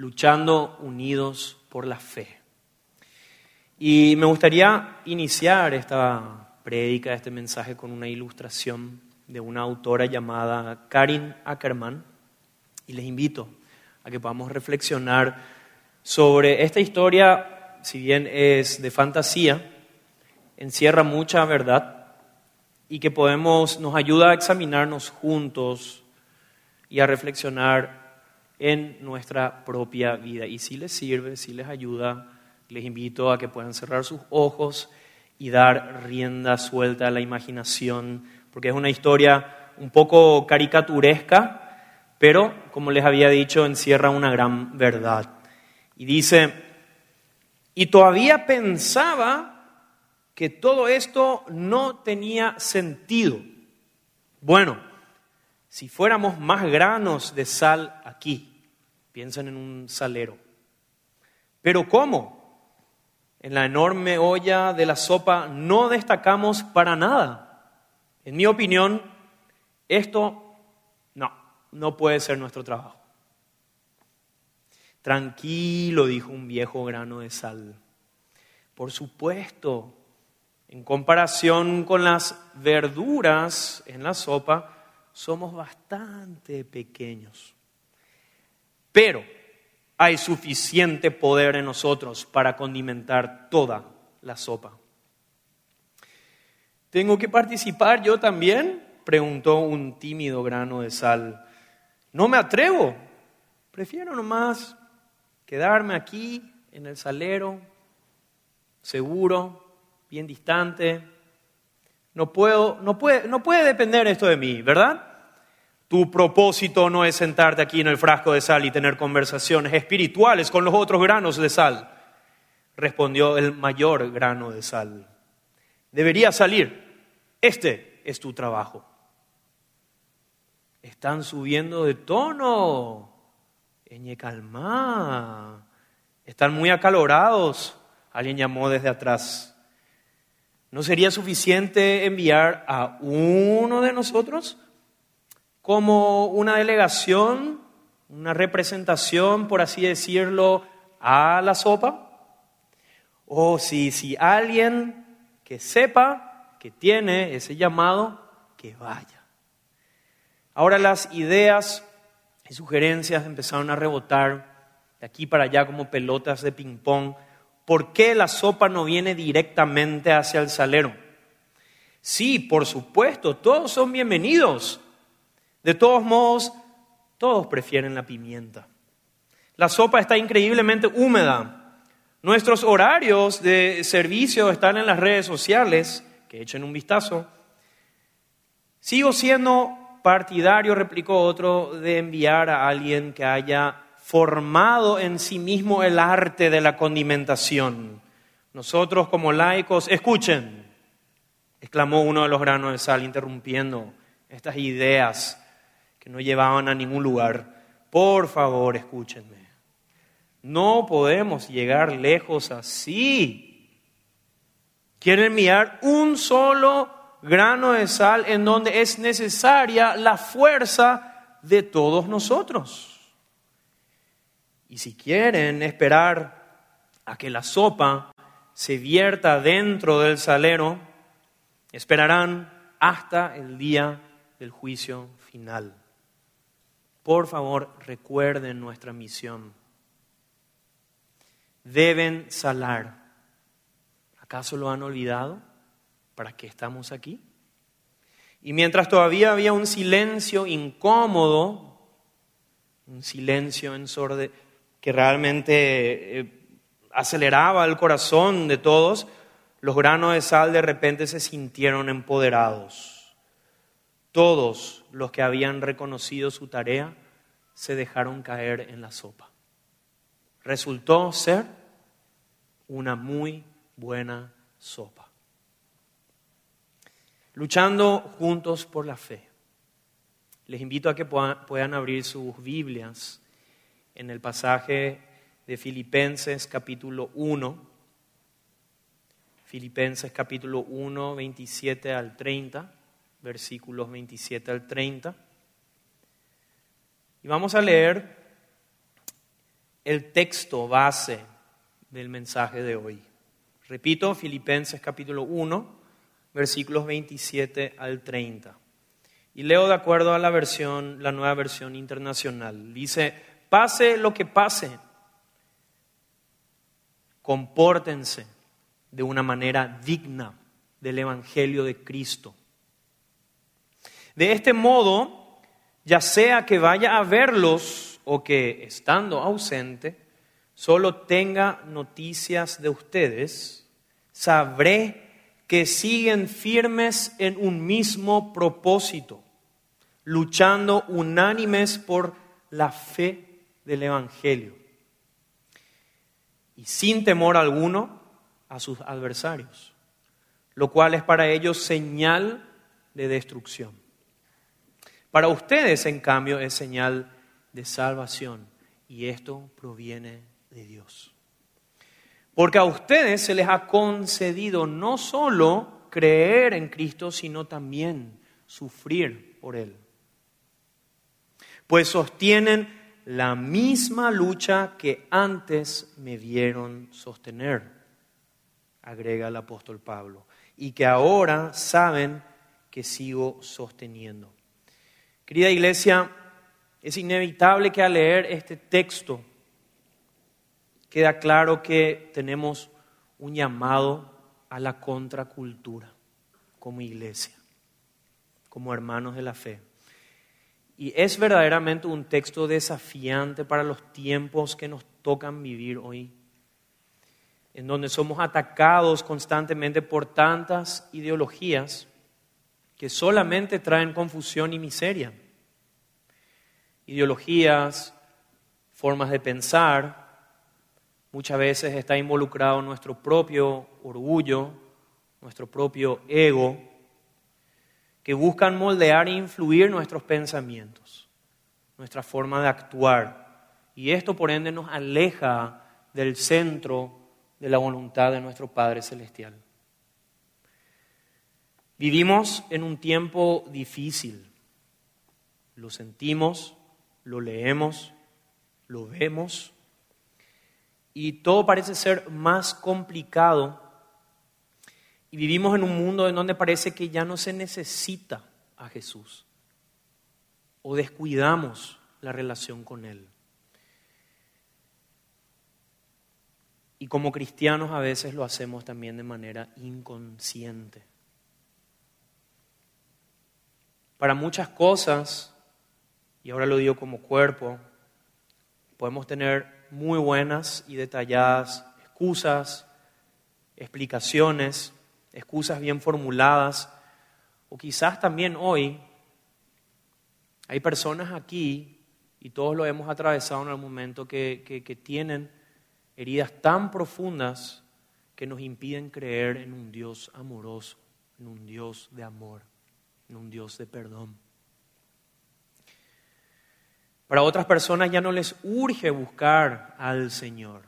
luchando unidos por la fe. Y me gustaría iniciar esta prédica, este mensaje con una ilustración de una autora llamada Karin Ackerman y les invito a que podamos reflexionar sobre esta historia, si bien es de fantasía, encierra mucha verdad y que podemos, nos ayuda a examinarnos juntos y a reflexionar en nuestra propia vida. Y si les sirve, si les ayuda, les invito a que puedan cerrar sus ojos y dar rienda suelta a la imaginación, porque es una historia un poco caricaturesca, pero como les había dicho, encierra una gran verdad. Y dice, y todavía pensaba que todo esto no tenía sentido. Bueno, si fuéramos más granos de sal aquí, piensen en un salero. Pero ¿cómo? en la enorme olla de la sopa no destacamos para nada. En mi opinión, esto no, no puede ser nuestro trabajo. Tranquilo, dijo un viejo grano de sal. Por supuesto, en comparación con las verduras en la sopa, somos bastante pequeños. Pero hay suficiente poder en nosotros para condimentar toda la sopa. ¿Tengo que participar yo también? preguntó un tímido grano de sal. No me atrevo. Prefiero nomás quedarme aquí en el salero, seguro, bien distante. No puedo, no puede, no puede depender esto de mí, ¿verdad? Tu propósito no es sentarte aquí en el frasco de sal y tener conversaciones espirituales con los otros granos de sal, respondió el mayor grano de sal. Debería salir. Este es tu trabajo. Están subiendo de tono. Eñe calma. Están muy acalorados. Alguien llamó desde atrás. ¿No sería suficiente enviar a uno de nosotros? Como una delegación, una representación, por así decirlo, a la sopa. O si, si alguien que sepa que tiene ese llamado, que vaya. Ahora las ideas y sugerencias empezaron a rebotar de aquí para allá como pelotas de ping-pong. ¿Por qué la sopa no viene directamente hacia el salero? Sí, por supuesto, todos son bienvenidos. De todos modos, todos prefieren la pimienta. La sopa está increíblemente húmeda. Nuestros horarios de servicio están en las redes sociales, que echen un vistazo. Sigo siendo partidario, replicó otro, de enviar a alguien que haya formado en sí mismo el arte de la condimentación. Nosotros como laicos, escuchen, exclamó uno de los granos de sal, interrumpiendo estas ideas que no llevaban a ningún lugar. Por favor, escúchenme. No podemos llegar lejos así. Quieren enviar un solo grano de sal en donde es necesaria la fuerza de todos nosotros. Y si quieren esperar a que la sopa se vierta dentro del salero, esperarán hasta el día del juicio final. Por favor, recuerden nuestra misión. Deben salar. ¿Acaso lo han olvidado? ¿Para qué estamos aquí? Y mientras todavía había un silencio incómodo, un silencio en sorde que realmente eh, aceleraba el corazón de todos, los granos de sal de repente se sintieron empoderados. Todos los que habían reconocido su tarea se dejaron caer en la sopa. Resultó ser una muy buena sopa. Luchando juntos por la fe. Les invito a que puedan abrir sus Biblias en el pasaje de Filipenses capítulo 1. Filipenses capítulo 1, 27 al 30 versículos 27 al 30. Y vamos a leer el texto base del mensaje de hoy. Repito, Filipenses capítulo 1, versículos 27 al 30. Y leo de acuerdo a la versión, la nueva versión internacional. Dice, pase lo que pase, compórtense de una manera digna del Evangelio de Cristo. De este modo, ya sea que vaya a verlos o que, estando ausente, solo tenga noticias de ustedes, sabré que siguen firmes en un mismo propósito, luchando unánimes por la fe del Evangelio y sin temor alguno a sus adversarios, lo cual es para ellos señal de destrucción. Para ustedes, en cambio, es señal de salvación y esto proviene de Dios. Porque a ustedes se les ha concedido no solo creer en Cristo, sino también sufrir por Él. Pues sostienen la misma lucha que antes me vieron sostener, agrega el apóstol Pablo, y que ahora saben que sigo sosteniendo. Querida iglesia, es inevitable que al leer este texto queda claro que tenemos un llamado a la contracultura como iglesia, como hermanos de la fe. Y es verdaderamente un texto desafiante para los tiempos que nos tocan vivir hoy, en donde somos atacados constantemente por tantas ideologías que solamente traen confusión y miseria. Ideologías, formas de pensar, Muchas veces está involucrado nuestro propio orgullo, nuestro propio ego, que buscan moldear e influir nuestros pensamientos, nuestra forma de actuar. Y esto por ende nos aleja del centro de la voluntad de nuestro Padre Celestial. Vivimos en un tiempo difícil. Lo sentimos, lo leemos, lo vemos y todo parece ser más complicado y vivimos en un mundo en donde parece que ya no se necesita a Jesús o descuidamos la relación con Él. Y como cristianos a veces lo hacemos también de manera inconsciente. Para muchas cosas, y ahora lo digo como cuerpo, podemos tener muy buenas y detalladas excusas, explicaciones, excusas bien formuladas, o quizás también hoy hay personas aquí, y todos lo hemos atravesado en el momento, que, que tienen heridas tan profundas que nos impiden creer en un Dios amoroso, en un Dios de amor, en un Dios de perdón. Para otras personas ya no les urge buscar al Señor,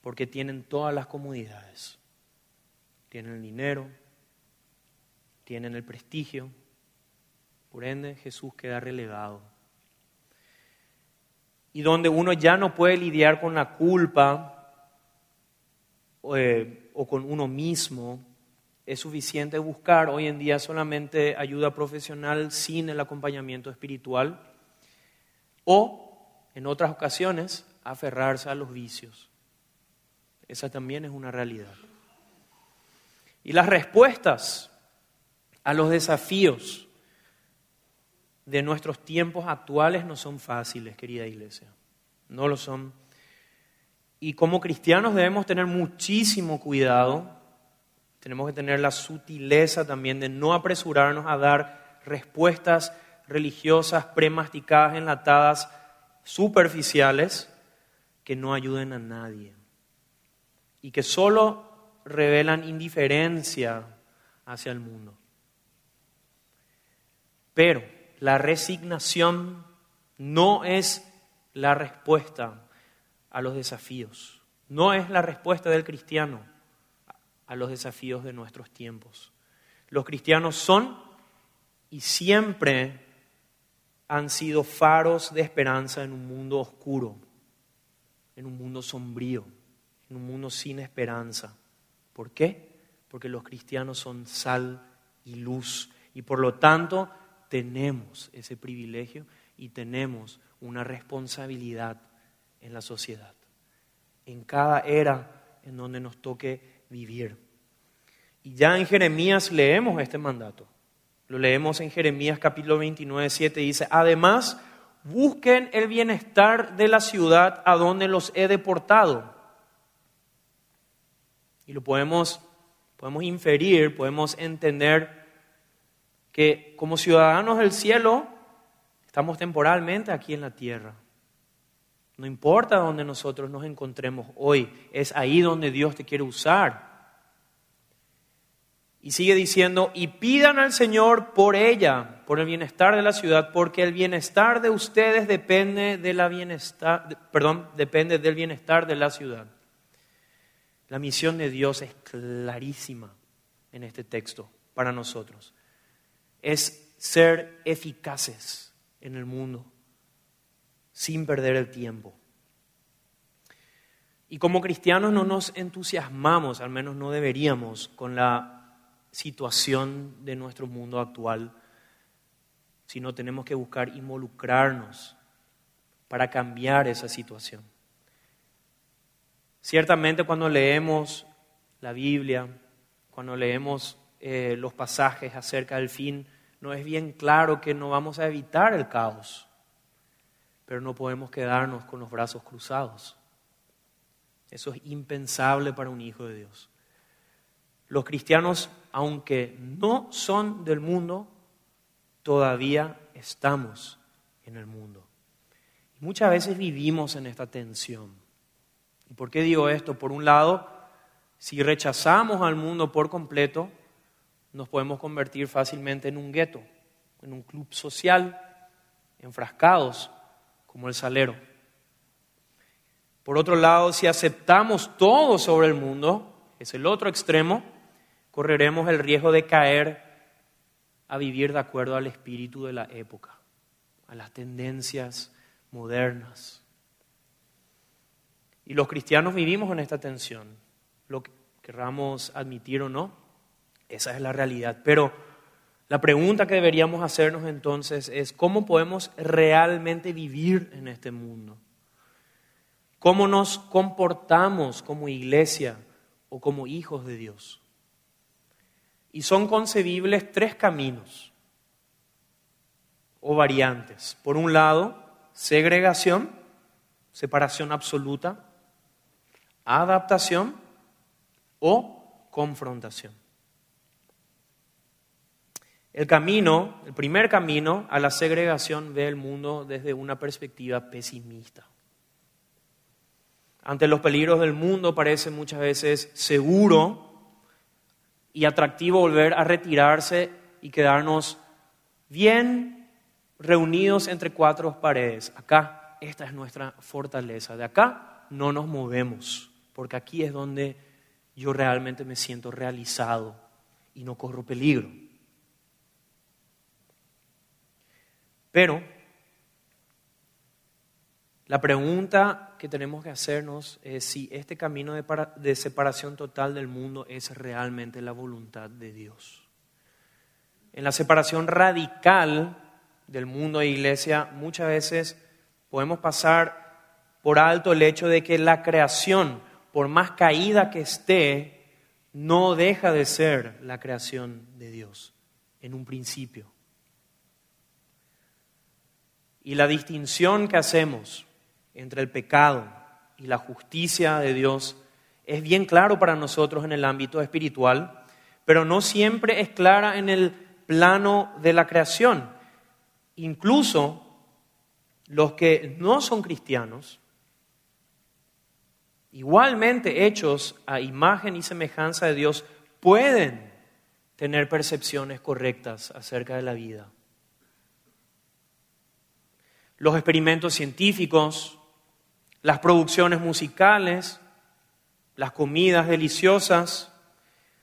porque tienen todas las comodidades. Tienen el dinero, tienen el prestigio, por ende Jesús queda relegado. Y donde uno ya no puede lidiar con la culpa eh, o con uno mismo, es suficiente buscar hoy en día solamente ayuda profesional sin el acompañamiento espiritual o, en otras ocasiones, aferrarse a los vicios. Esa también es una realidad. Y las respuestas a los desafíos de nuestros tiempos actuales no son fáciles, querida iglesia. No lo son. Y como cristianos debemos tener muchísimo cuidado. Tenemos que tener la sutileza también de no apresurarnos a dar respuestas religiosas premasticadas, enlatadas, superficiales, que no ayuden a nadie y que solo revelan indiferencia hacia el mundo. Pero la resignación no es la respuesta a los desafíos, no es la respuesta del cristiano a los desafíos de nuestros tiempos. Los cristianos son y siempre han sido faros de esperanza en un mundo oscuro. en un mundo sombrío, en un mundo sin esperanza. ¿Por qué? Porque los cristianos son sal y luz y por lo tanto tenemos ese privilegio y tenemos una responsabilidad en la sociedad, en cada era en donde nos toque vivir. Y ya en Jeremías leemos este mandato. Lo leemos en Jeremías capítulo 29, 7, dice, además, busquen el bienestar de la ciudad a donde los he deportado. Y lo podemos, podemos inferir, podemos entender que como ciudadanos del cielo estamos temporalmente aquí en la tierra. No importa dónde nosotros nos encontremos hoy, es ahí donde Dios te quiere usar. Y sigue diciendo, y pidan al Señor por ella, por el bienestar de la ciudad, porque el bienestar de ustedes depende, de bienestar, perdón, depende del bienestar de la ciudad. La misión de Dios es clarísima en este texto para nosotros. Es ser eficaces en el mundo sin perder el tiempo. Y como cristianos no nos entusiasmamos, al menos no deberíamos, con la situación de nuestro mundo actual, sino tenemos que buscar involucrarnos para cambiar esa situación. Ciertamente cuando leemos la Biblia, cuando leemos eh, los pasajes acerca del fin, no es bien claro que no vamos a evitar el caos, pero no podemos quedarnos con los brazos cruzados. Eso es impensable para un hijo de Dios. Los cristianos aunque no son del mundo, todavía estamos en el mundo. muchas veces vivimos en esta tensión. ¿Y por qué digo esto? Por un lado, si rechazamos al mundo por completo, nos podemos convertir fácilmente en un gueto, en un club social, enfrascados como el salero. Por otro lado, si aceptamos todo sobre el mundo, es el otro extremo, correremos el riesgo de caer a vivir de acuerdo al espíritu de la época, a las tendencias modernas. Y los cristianos vivimos en esta tensión, lo que querramos admitir o no, esa es la realidad. Pero la pregunta que deberíamos hacernos entonces es, ¿cómo podemos realmente vivir en este mundo? ¿Cómo nos comportamos como iglesia o como hijos de Dios? Y son concebibles tres caminos o variantes. Por un lado, segregación, separación absoluta, adaptación o confrontación. El camino, el primer camino a la segregación ve el mundo desde una perspectiva pesimista. Ante los peligros del mundo parece muchas veces seguro y atractivo volver a retirarse y quedarnos bien reunidos entre cuatro paredes. Acá, esta es nuestra fortaleza. De acá no nos movemos, porque aquí es donde yo realmente me siento realizado y no corro peligro. Pero la pregunta que tenemos que hacernos es si este camino de, separación total del mundo es realmente la voluntad de Dios. En la separación radical del mundo e iglesia, muchas veces podemos pasar por alto el hecho de que la creación, por más caída que esté, no deja de ser la creación de Dios en un principio. Y la distinción que hacemos entre el pecado y la justicia de Dios es bien claro para nosotros en el ámbito espiritual, pero no siempre es clara en el plano de la creación. Incluso los que no son cristianos, igualmente hechos a imagen y semejanza de Dios, pueden tener percepciones correctas acerca de la vida. Los experimentos científicos, las producciones musicales, las comidas deliciosas,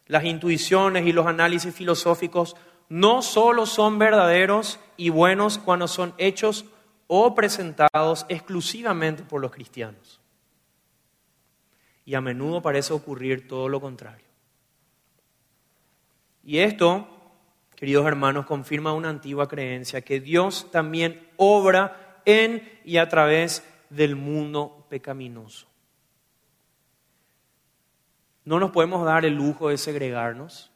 las intuiciones y los análisis filosóficos no solo son verdaderos y buenos cuando son hechos o presentados exclusivamente por los cristianos. y a menudo parece ocurrir todo lo contrario. Y esto, queridos hermanos, confirma una antigua creencia, que Dios también obra en y a través del mundo pecaminoso. No nos podemos dar el lujo de segregarnos,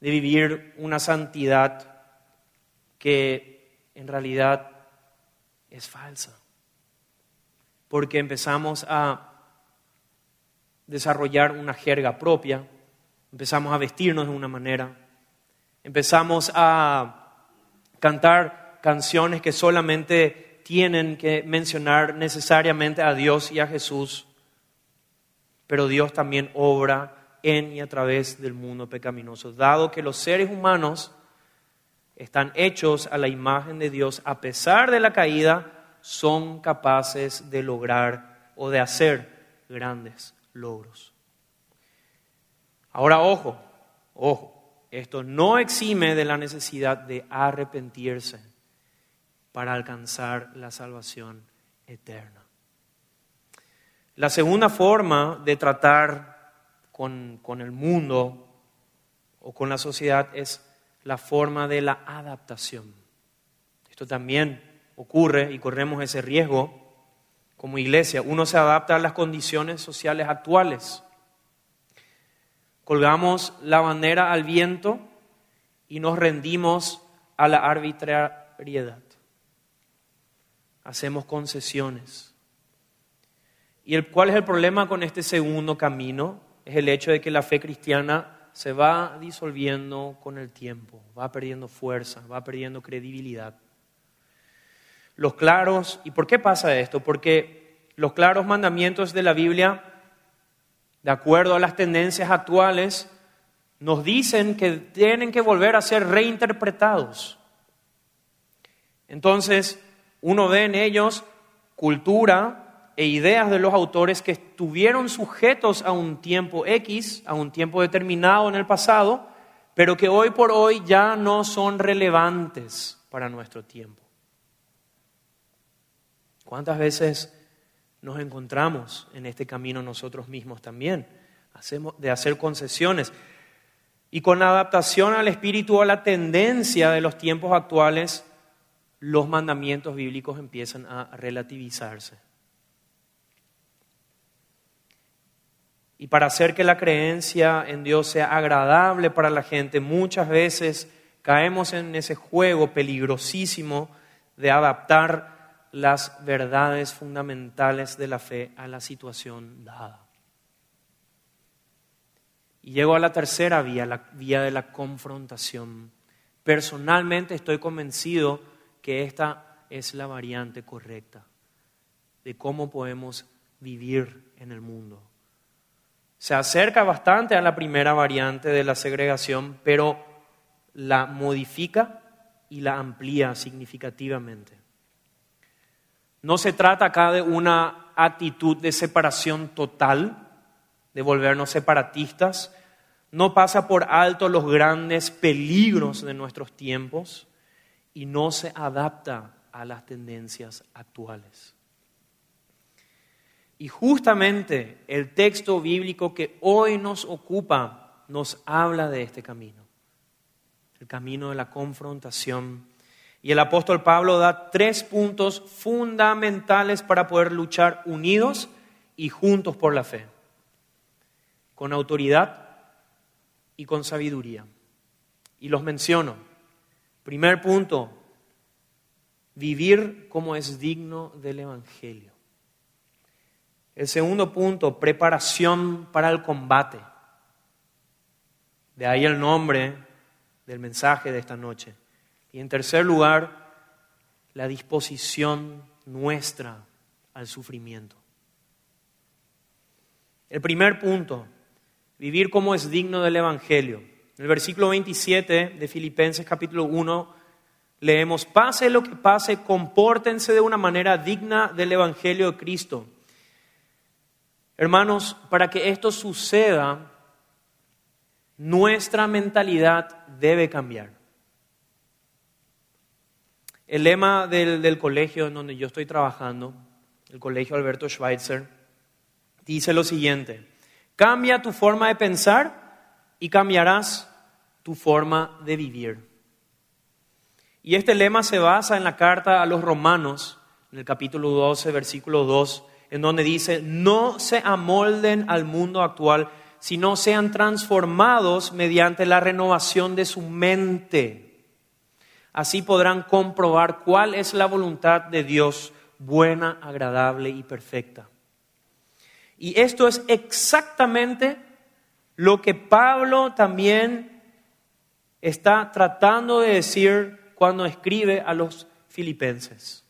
de vivir una santidad que en realidad es falsa. Porque empezamos a desarrollar una jerga propia, empezamos a vestirnos de una manera, empezamos a cantar canciones que solamente tienen que mencionar necesariamente a Dios y a Jesús, pero Dios también obra en y a través del mundo pecaminoso, dado que los seres humanos están hechos a la imagen de Dios, a pesar de la caída, son capaces de lograr o de hacer grandes logros. Ahora, ojo, ojo, esto no exime de la necesidad de arrepentirse para alcanzar la salvación eterna. La segunda forma de tratar con, con el mundo o con la sociedad es la forma de la adaptación. Esto también ocurre y corremos ese riesgo como iglesia. Uno se adapta a las condiciones sociales actuales. Colgamos la bandera al viento y nos rendimos a la arbitrariedad. Hacemos concesiones. ¿Y el, cuál es el problema con este segundo camino? Es el hecho de que la fe cristiana se va disolviendo con el tiempo, va perdiendo fuerza, va perdiendo credibilidad. Los claros, ¿y por qué pasa esto? Porque los claros mandamientos de la Biblia, de acuerdo a las tendencias actuales, nos dicen que tienen que volver a ser reinterpretados. Entonces, uno ve en ellos cultura, e ideas de los autores que estuvieron sujetos a un tiempo X, a un tiempo determinado en el pasado, pero que hoy por hoy ya no son relevantes para nuestro tiempo. ¿Cuántas veces nos encontramos en este camino nosotros mismos también? De hacer concesiones. Y con adaptación al espíritu, a la tendencia de los tiempos actuales, los mandamientos bíblicos empiezan a relativizarse. Y para hacer que la creencia en Dios sea agradable para la gente, muchas veces caemos en ese juego peligrosísimo de adaptar las verdades fundamentales de la fe a la situación dada. Y llego a la tercera vía, la vía de la confrontación. Personalmente estoy convencido que esta es la variante correcta de cómo podemos vivir en el mundo. Se acerca bastante a la primera variante de la segregación, pero la modifica y la amplía significativamente. No se trata acá de una actitud de separación total, de volvernos separatistas, no pasa por alto los grandes peligros de nuestros tiempos y no se adapta a las tendencias actuales. Y justamente el texto bíblico que hoy nos ocupa nos habla de este camino, el camino de la confrontación. Y el apóstol Pablo da tres puntos fundamentales para poder luchar unidos y juntos por la fe, con autoridad y con sabiduría. Y los menciono. Primer punto, vivir como es digno del Evangelio. El segundo punto, preparación para el combate. De ahí el nombre del mensaje de esta noche. Y en tercer lugar, la disposición nuestra al sufrimiento. El primer punto, vivir como es digno del Evangelio. En el versículo 27 de Filipenses capítulo 1 leemos, pase lo que pase, compórtense de una manera digna del Evangelio de Cristo Hermanos, para que esto suceda, nuestra mentalidad debe cambiar. El lema del, colegio en donde yo estoy trabajando, el colegio Alberto Schweitzer, dice lo siguiente, cambia tu forma de pensar y cambiarás tu forma de vivir. Y este lema se basa en la carta a los romanos, en el capítulo 12, versículo 2, en donde dice, no se amolden al mundo actual, sino sean transformados mediante la renovación de su mente. Así podrán comprobar cuál es la voluntad de Dios, buena, agradable y perfecta. Y esto es exactamente lo que Pablo también está tratando de decir cuando escribe a los filipenses,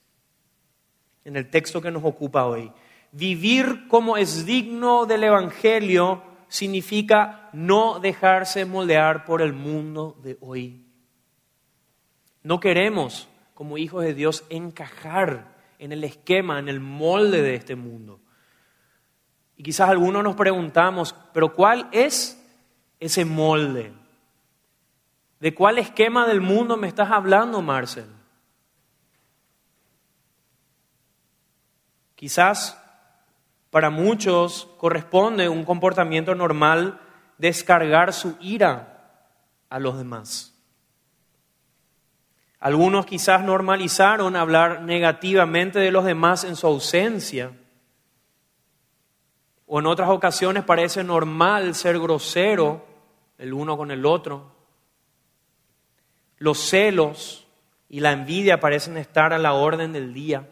en el texto que nos ocupa hoy. Vivir como es digno del Evangelio significa no dejarse moldear por el mundo de hoy. No queremos, como hijos de Dios, encajar en el esquema, en el molde de este mundo. Y quizás algunos nos preguntamos, pero ¿cuál es ese molde? ¿De cuál esquema del mundo me estás hablando, Marcel? Quizás para muchos corresponde un comportamiento normal descargar su ira a los demás. Algunos quizás normalizaron hablar negativamente de los demás en su ausencia. O en otras ocasiones parece normal ser grosero el uno con el otro. Los celos y la envidia parecen estar a la orden del día.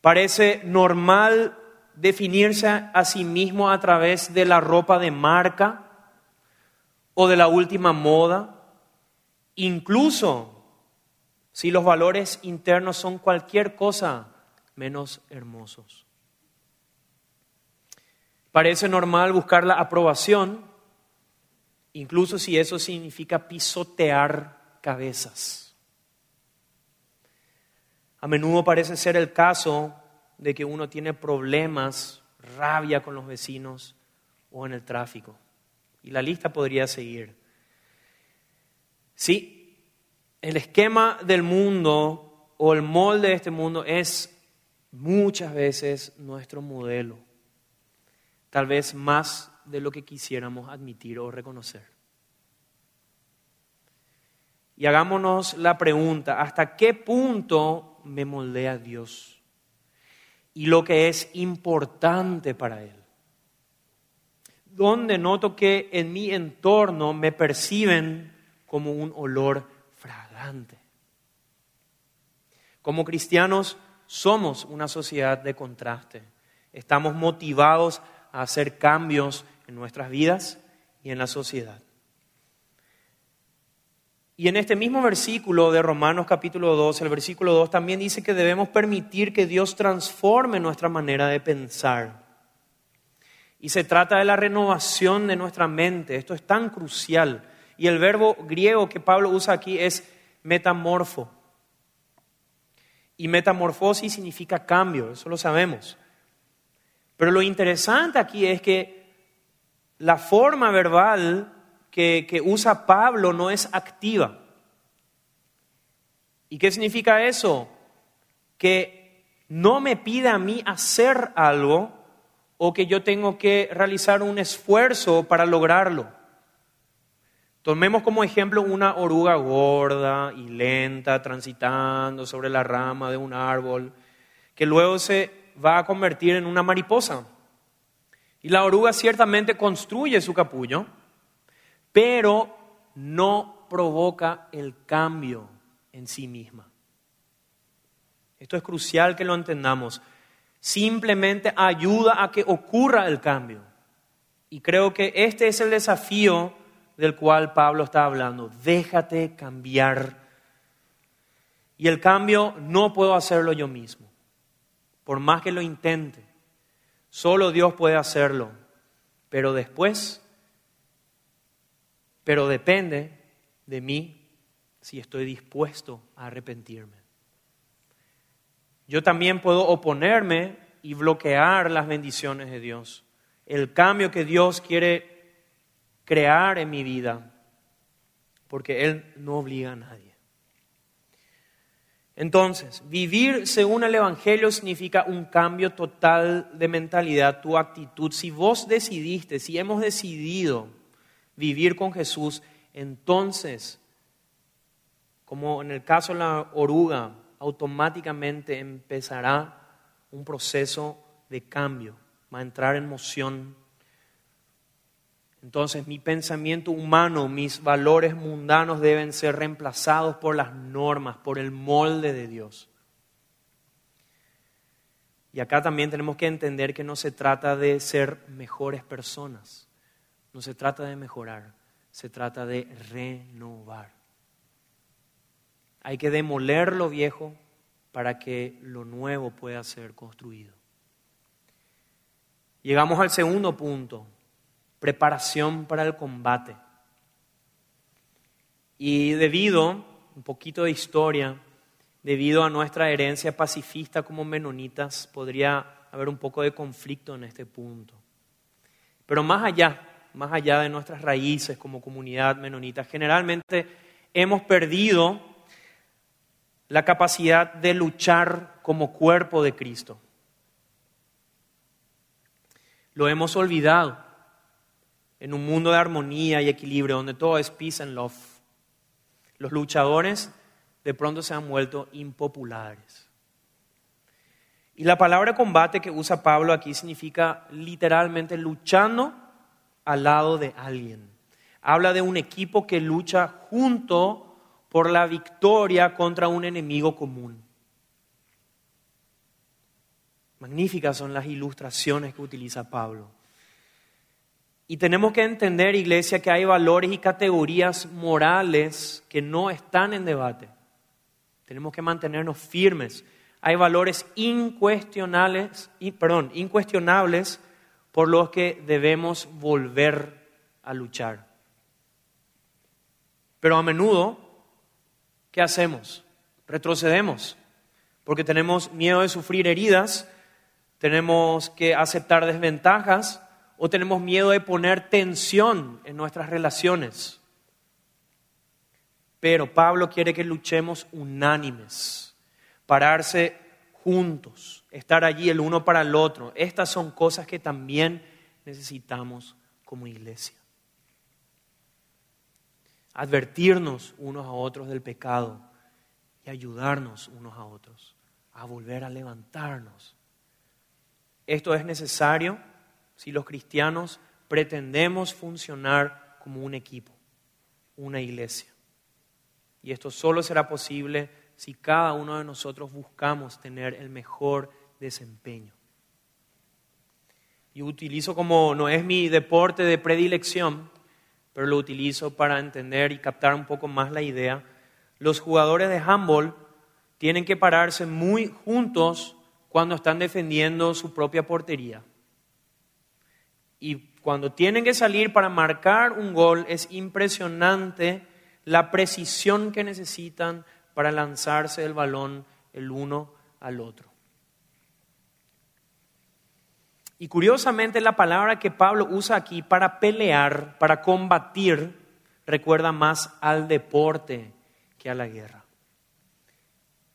Parece normal definirse a sí mismo a través de la ropa de marca o de la última moda, incluso si los valores internos son cualquier cosa menos hermosos. Parece normal buscar la aprobación incluso si eso significa pisotear cabezas. A menudo parece ser el caso de que uno tiene problemas, rabia con los vecinos o en el tráfico. Y la lista podría seguir. Sí, el esquema del mundo o el molde de este mundo es muchas veces nuestro modelo. Tal vez más de lo que quisiéramos admitir o reconocer. Y hagámonos la pregunta, ¿hasta qué punto me moldea Dios? Y lo que es importante para Él. ¿Dónde noto que en mi entorno me perciben como un olor fragante? Como cristianos somos una sociedad de contraste. Estamos motivados a hacer cambios en nuestras vidas y en la sociedad. Y en este mismo versículo de Romanos capítulo 2, el versículo 2 también dice que debemos permitir que Dios transforme nuestra manera de pensar. Y se trata de la renovación de nuestra mente. Esto es tan crucial. Y el verbo griego que Pablo usa aquí es metamorfo. Y metamorfosis significa cambio, eso lo sabemos. Pero lo interesante aquí es que la forma verbal que, usa Pablo no es activa. ¿Y qué significa eso? Que no me pide a mí hacer algo o que yo tengo que realizar un esfuerzo para lograrlo. Tomemos como ejemplo una oruga gorda y lenta transitando sobre la rama de un árbol que luego se va a convertir en una mariposa. Y la oruga ciertamente construye su capullo, pero no provoca el cambio en sí misma. Esto es crucial que lo entendamos. Simplemente ayuda a que ocurra el cambio. Y creo que este es el desafío del cual Pablo está hablando. Déjate cambiar. Y el cambio no puedo hacerlo yo mismo, por más que lo intente. Solo Dios puede hacerlo. Pero después, pero depende de mí si estoy dispuesto a arrepentirme. Yo también puedo oponerme y bloquear las bendiciones de Dios, el cambio que Dios quiere crear en mi vida, porque Él no obliga a nadie. Entonces, vivir según el Evangelio significa un cambio total de mentalidad, tu actitud. Si vos decidiste, si hemos decidido vivir con Jesús, entonces, como en el caso de la oruga, automáticamente empezará un proceso de cambio, va a entrar en moción entonces mi pensamiento humano, mis valores mundanos deben ser reemplazados por las normas, por el molde de Dios. Y acá también tenemos que entender que no se trata de ser mejores personas, no se trata de mejorar, se trata de renovar. Hay que demoler lo viejo para que lo nuevo pueda ser construido. Llegamos al segundo punto, preparación para el combate. Y debido, un poquito de historia, debido a nuestra herencia pacifista como menonitas, podría haber un poco de conflicto en este punto. Pero más allá, más allá de nuestras raíces como comunidad menonita, generalmente hemos perdido la capacidad de luchar como cuerpo de Cristo. Lo hemos olvidado en un mundo de armonía y equilibrio donde todo es peace and love. Los luchadores de pronto se han vuelto impopulares. Y la palabra combate que usa Pablo aquí significa literalmente luchando al lado de alguien. Habla de un equipo que lucha junto por la victoria contra un enemigo común. Magníficas son las ilustraciones que utiliza Pablo. Y tenemos que entender, iglesia, que hay valores y categorías morales que no están en debate. Tenemos que mantenernos firmes. Hay valores incuestionables, perdón, incuestionables por los que debemos volver a luchar. Pero a menudo, ¿qué hacemos? Retrocedemos, porque tenemos miedo de sufrir heridas, tenemos que aceptar desventajas, o tenemos miedo de poner tensión en nuestras relaciones. Pero Pablo quiere que luchemos unánimes, pararse juntos, estar allí el uno para el otro. Estas son cosas que también necesitamos como iglesia. Advertirnos unos a otros del pecado y ayudarnos unos a otros a volver a levantarnos. Esto es necesario si los cristianos pretendemos funcionar como un equipo, una iglesia. Y esto solo será posible si cada uno de nosotros buscamos tener el mejor desempeño. Y utilizo como, no es mi deporte de predilección, pero lo utilizo para entender y captar un poco más la idea. Los jugadores de handball tienen que pararse muy juntos cuando están defendiendo su propia portería. Y cuando tienen que salir para marcar un gol, es impresionante la precisión que necesitan para lanzarse el balón el uno al otro. Y curiosamente la palabra que Pablo usa aquí para pelear, para combatir, recuerda más al deporte que a la guerra.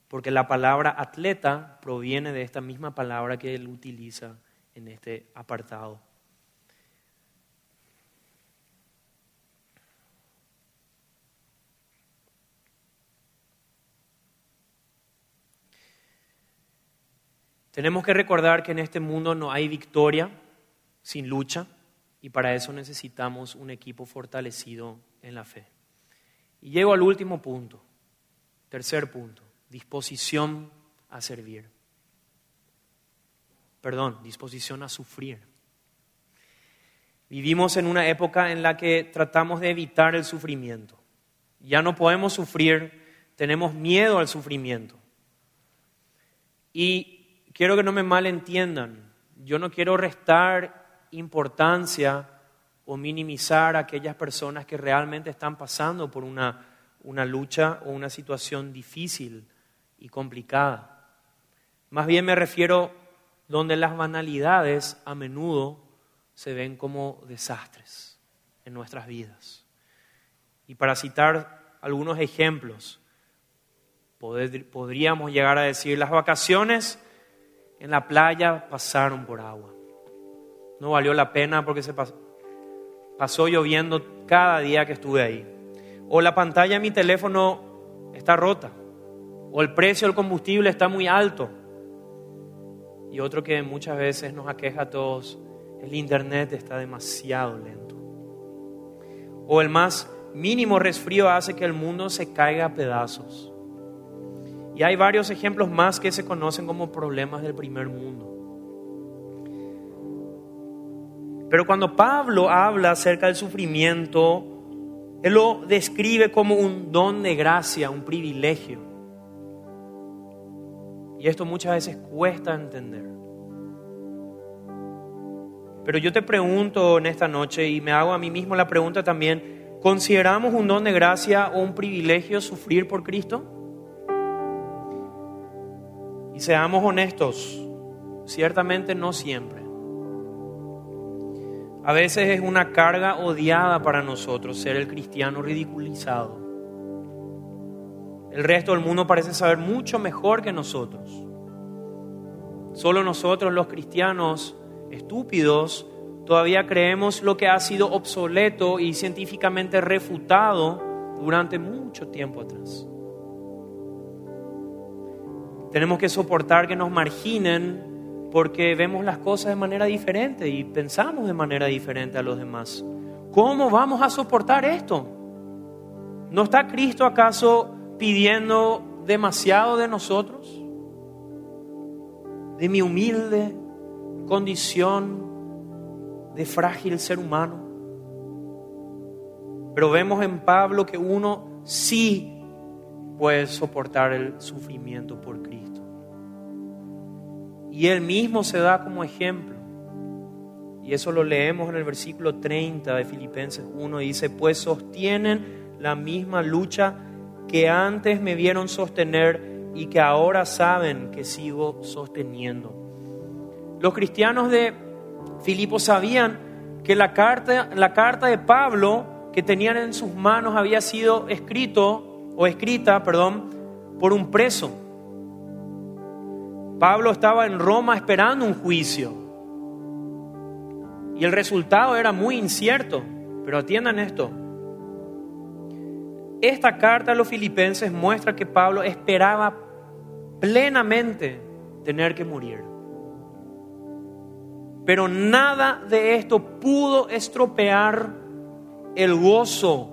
Porque la palabra atleta proviene de esta misma palabra que él utiliza en este apartado. Tenemos que recordar que en este mundo no hay victoria sin lucha y para eso necesitamos un equipo fortalecido en la fe. Y llego al último punto, tercer punto, disposición a servir. Perdón, disposición a sufrir. Vivimos en una época en la que tratamos de evitar el sufrimiento. Ya no podemos sufrir, tenemos miedo al sufrimiento. Y quiero que no me malentiendan. Yo no quiero restar importancia o minimizar a aquellas personas que realmente están pasando por una, una lucha o una situación difícil y complicada. Más bien me refiero donde las banalidades a menudo se ven como desastres en nuestras vidas. Y para citar algunos ejemplos, podríamos llegar a decir, las vacaciones en la playa pasaron por agua. No valió la pena porque se pasó, pasó lloviendo cada día que estuve ahí. O la pantalla de mi teléfono está rota. O el precio del combustible está muy alto. Y otro que muchas veces nos aqueja a todos, el internet está demasiado lento. O el más mínimo resfrío hace que el mundo se caiga a pedazos. Y hay varios ejemplos más que se conocen como problemas del primer mundo. Pero cuando Pablo habla acerca del sufrimiento, él lo describe como un don de gracia, un privilegio. Y esto muchas veces cuesta entender. Pero yo te pregunto en esta noche y me hago a mí mismo la pregunta también, ¿consideramos un don de gracia o un privilegio sufrir por Cristo? Y seamos honestos, ciertamente no siempre. A veces es una carga odiada para nosotros ser el cristiano ridiculizado. El resto del mundo parece saber mucho mejor que nosotros. Solo nosotros los cristianos estúpidos todavía creemos lo que ha sido obsoleto y científicamente refutado durante mucho tiempo atrás. Tenemos que soportar que nos marginen porque vemos las cosas de manera diferente y pensamos de manera diferente a los demás. ¿Cómo vamos a soportar esto? ¿No está Cristo acaso pidiendo demasiado de nosotros? De mi humilde condición de frágil ser humano. Pero vemos en Pablo que uno sí puede soportar el sufrimiento por Cristo. Y él mismo se da como ejemplo. Y eso lo leemos en el versículo 30 de Filipenses 1. Dice, pues sostienen la misma lucha que antes me vieron sostener y que ahora saben que sigo sosteniendo. Los cristianos de Filipo sabían que la carta, la carta de Pablo que tenían en sus manos había sido escrito o escrita, perdón, por un preso. Pablo estaba en Roma esperando un juicio. Y el resultado era muy incierto. Pero atiendan esto. Esta carta a los filipenses muestra que Pablo esperaba plenamente tener que morir. Pero nada de esto pudo estropear el gozo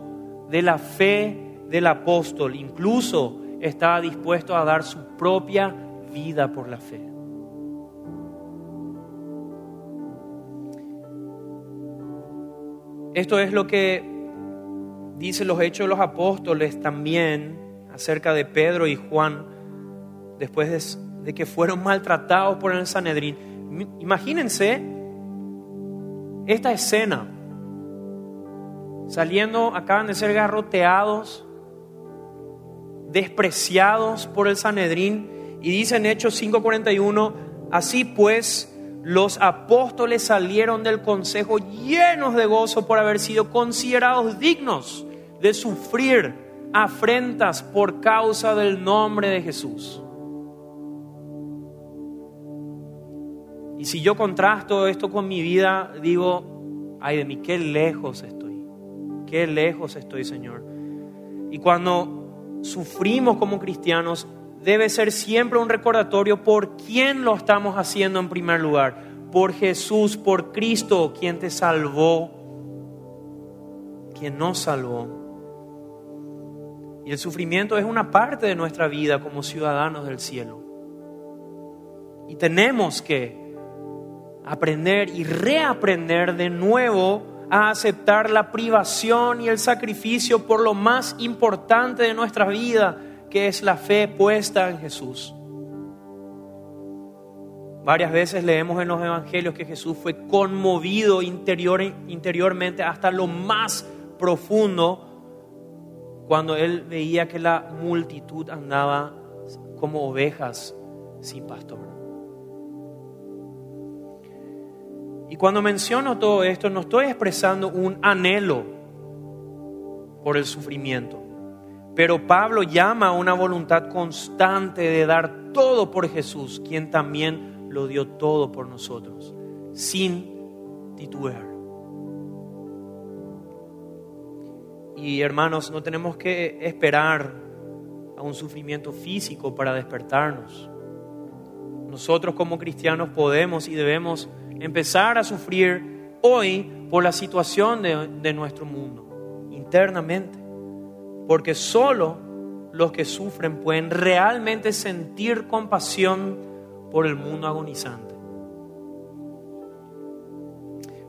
de la fe del apóstol incluso estaba dispuesto a dar su propia vida por la fe. Esto es lo que dicen los hechos de los apóstoles también acerca de Pedro y Juan después de, que fueron maltratados por el Sanedrín. Imagínense esta escena. Saliendo, acaban de ser garroteados, despreciados por el Sanedrín. Y dice en Hechos 5:41, así pues los apóstoles salieron del consejo llenos de gozo por haber sido considerados dignos de sufrir afrentas por causa del nombre de Jesús. Y si yo contrasto esto con mi vida, digo, ay de mí, qué lejos estoy, qué lejos estoy, Señor. Y cuando sufrimos como cristianos debe ser siempre un recordatorio por quién lo estamos haciendo en primer lugar. Por Jesús, por Cristo, quien te salvó, quien nos salvó. Y el sufrimiento es una parte de nuestra vida como ciudadanos del cielo. Y tenemos que aprender y reaprender de nuevo a aceptar la privación y el sacrificio por lo más importante de nuestra vida, que es la fe puesta en Jesús. Varias veces leemos en los evangelios que Jesús fue conmovido interior, interiormente hasta lo más profundo cuando él veía que la multitud andaba como ovejas sin pastor. Y cuando menciono todo esto, no estoy expresando un anhelo por el sufrimiento, Pero Pablo llama a una voluntad constante de dar todo por Jesús, quien también lo dio todo por nosotros, sin titubear. Y hermanos, no tenemos que esperar a un sufrimiento físico para despertarnos. Nosotros como cristianos podemos y debemos empezar a sufrir hoy por la situación de, de nuestro mundo, internamente. Porque solo los que sufren pueden realmente sentir compasión por el mundo agonizante.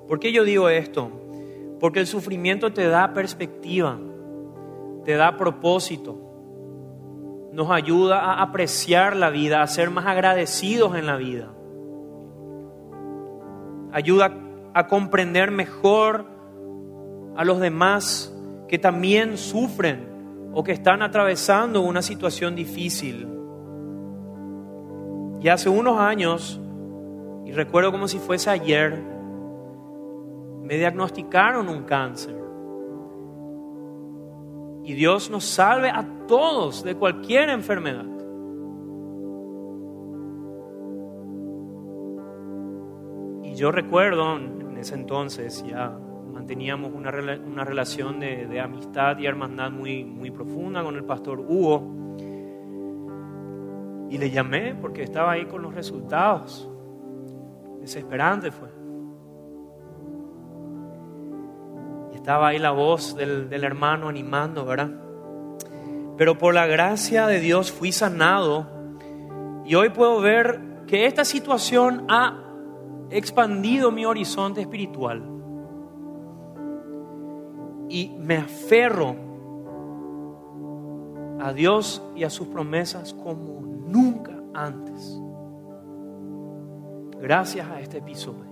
¿Por qué yo digo esto? Porque el sufrimiento te da perspectiva, te da propósito, nos ayuda a apreciar la vida, a ser más agradecidos en la vida. Ayuda a comprender mejor a los demás que también sufren o que están atravesando una situación difícil. Y hace unos años, y recuerdo como si fuese ayer, me diagnosticaron un cáncer. Y Dios nos salve a todos de cualquier enfermedad. Y yo recuerdo en ese entonces ya teníamos una, una relación de, de, amistad y hermandad muy, muy profunda con el pastor Hugo. Y le llamé porque estaba ahí con los resultados. Desesperante fue. Y estaba ahí la voz del, del hermano animando, ¿verdad? Pero por la gracia de Dios fui sanado y hoy puedo ver que esta situación ha expandido mi horizonte espiritual y me aferro a Dios y a sus promesas como nunca antes. Gracias a este episodio.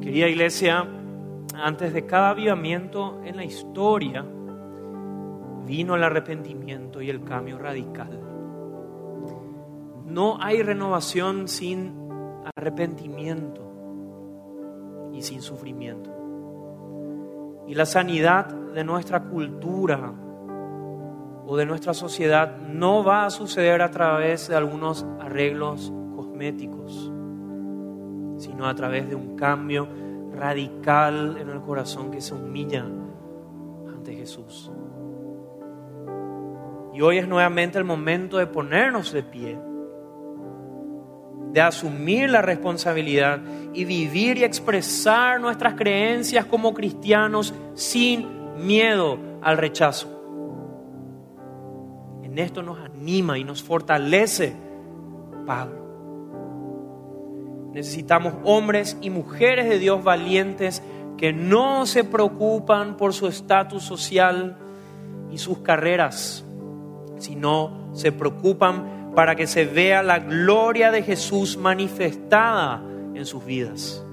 Querida iglesia, antes de cada avivamiento en la historia vino el arrepentimiento y el cambio radical. No hay renovación sin arrepentimiento y sin sufrimiento. Y la sanidad de nuestra cultura o de nuestra sociedad no va a suceder a través de algunos arreglos cosméticos, sino a través de un cambio radical en el corazón que se humilla ante Jesús. Y hoy es nuevamente el momento de ponernos de pie de asumir la responsabilidad y vivir y expresar nuestras creencias como cristianos sin miedo al rechazo. En esto nos anima y nos fortalece Pablo. Necesitamos hombres y mujeres de Dios valientes que no se preocupan por su estatus social y sus carreras, sino se preocupan para que se vea la gloria de Jesús manifestada en sus vidas.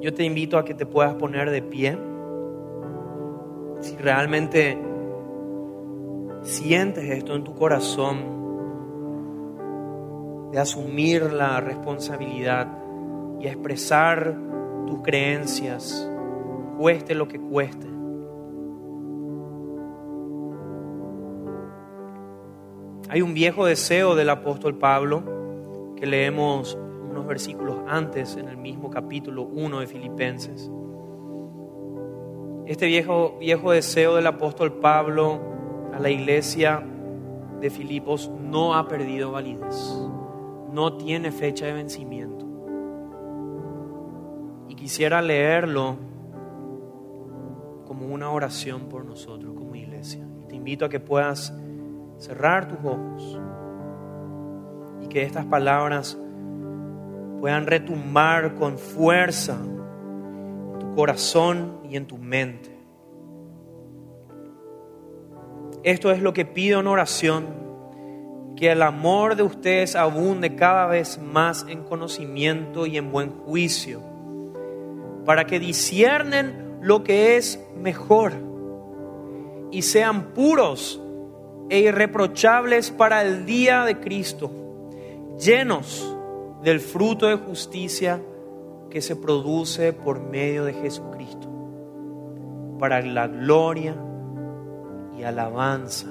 Yo te invito a que te puedas poner de pie. Si realmente sientes esto en tu corazón, de asumir la responsabilidad y expresar tus creencias, cueste lo que cueste. Hay un viejo deseo del apóstol Pablo que leemos unos versículos antes en el mismo capítulo 1 de Filipenses. Este viejo, viejo deseo del apóstol Pablo a la iglesia de Filipos no ha perdido validez, no tiene fecha de vencimiento. Y quisiera leerlo como una oración por nosotros como iglesia. Y te invito a que puedas cerrar tus ojos y que estas palabras puedan retumbar con fuerza en tu corazón y en tu mente. Esto es lo que pido en oración, que el amor de ustedes abunde cada vez más en conocimiento y en buen juicio, para que disciernen lo que es mejor y sean puros e irreprochables para el día de Cristo, llenos del fruto de justicia que se produce por medio de Jesucristo, para la gloria y alabanza